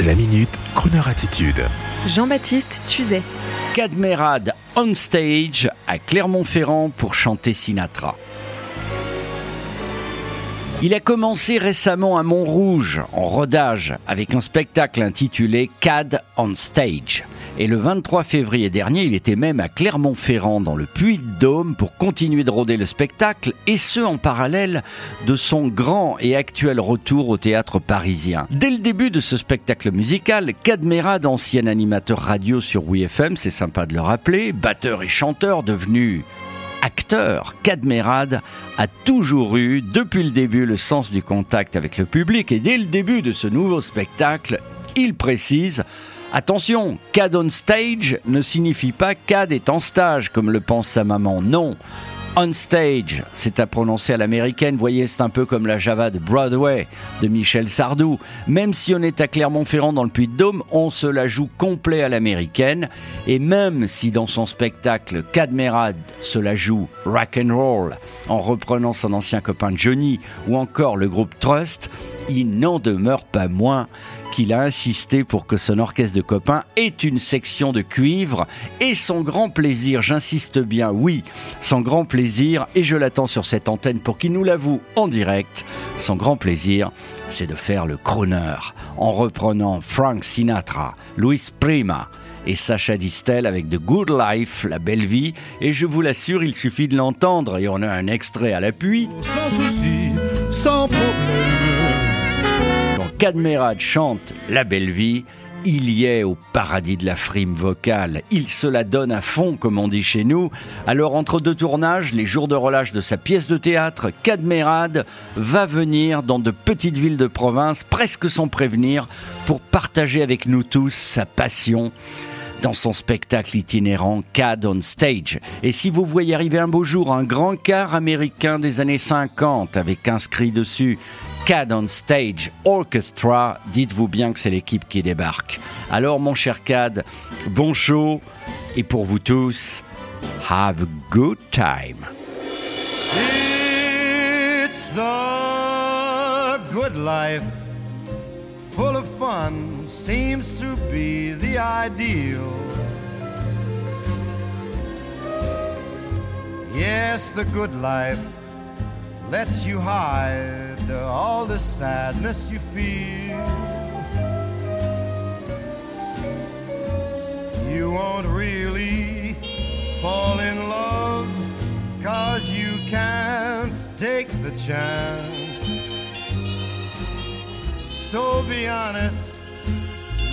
La minute, Kroneur attitude. Jean-Baptiste Tuzet. Cadmerade on stage à Clermont-Ferrand pour chanter Sinatra. Il a commencé récemment à Montrouge, en rodage, avec un spectacle intitulé Cad on Stage. Et le 23 février dernier, il était même à Clermont-Ferrand, dans le Puy-de-Dôme, pour continuer de rôder le spectacle, et ce en parallèle de son grand et actuel retour au théâtre parisien. Dès le début de ce spectacle musical, Cadmerade, ancien animateur radio sur WeFM, c'est sympa de le rappeler, batteur et chanteur devenu acteur, Cadmerade a toujours eu, depuis le début, le sens du contact avec le public et dès le début de ce nouveau spectacle, il précise Attention, CAD on stage ne signifie pas CAD est en stage, comme le pense sa maman. Non, on stage, c'est à prononcer à l'américaine. Voyez, c'est un peu comme la Java de Broadway de Michel Sardou. Même si on est à Clermont-Ferrand dans le Puy-de-Dôme, on se la joue complet à l'américaine. Et même si dans son spectacle Cadmerade se la joue rock and roll en reprenant son ancien copain Johnny ou encore le groupe Trust, il n'en demeure pas moins qu'il a insisté pour que son orchestre de copains ait une section de cuivre et son grand plaisir, j'insiste bien, oui, son grand plaisir, et je l'attends sur cette antenne pour qu'il nous l'avoue en direct, son grand plaisir, c'est de faire le crooner en reprenant Frank Sinatra, Louis Prima, et Sacha Distel avec The Good Life, la belle vie. Et je vous l'assure, il suffit de l'entendre et on a un extrait à l'appui. Sans souci, sans problème. Cadmerade chante La belle vie, il y est au paradis de la frime vocale. Il se la donne à fond, comme on dit chez nous. Alors, entre deux tournages, les jours de relâche de sa pièce de théâtre, Cadmerade va venir dans de petites villes de province, presque sans prévenir, pour partager avec nous tous sa passion dans son spectacle itinérant CAD on Stage. Et si vous voyez arriver un beau jour un grand car américain des années 50 avec inscrit dessus CAD on Stage Orchestra, dites-vous bien que c'est l'équipe qui débarque. Alors mon cher CAD, bon show et pour vous tous, have a good time. It's the good life, full of fun, seems to be the ideal. Yes, the good life lets you hide all the sadness you feel. You won't really fall in love, cause you can't take the chance. So be honest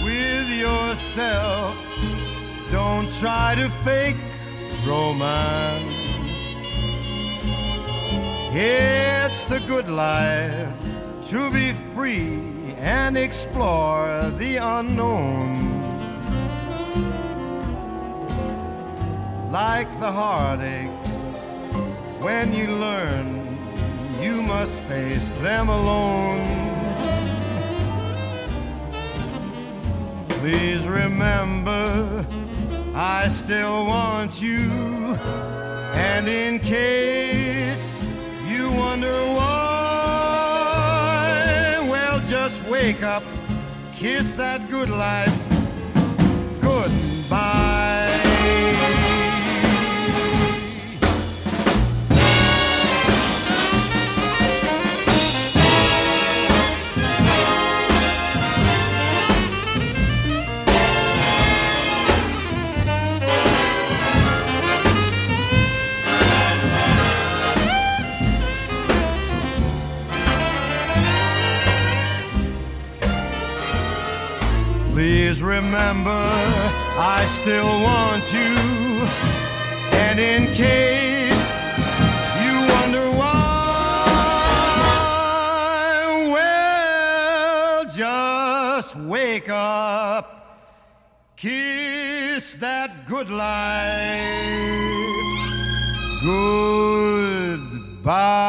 with yourself, don't try to fake romance. It's the good life to be free and explore the unknown. Like the heartaches, when you learn, you must face them alone. Please remember, I still want you, and in case wonder why. Well, just wake up, kiss that good life remember, I still want you. And in case you wonder why, well, just wake up, kiss that good life. Goodbye.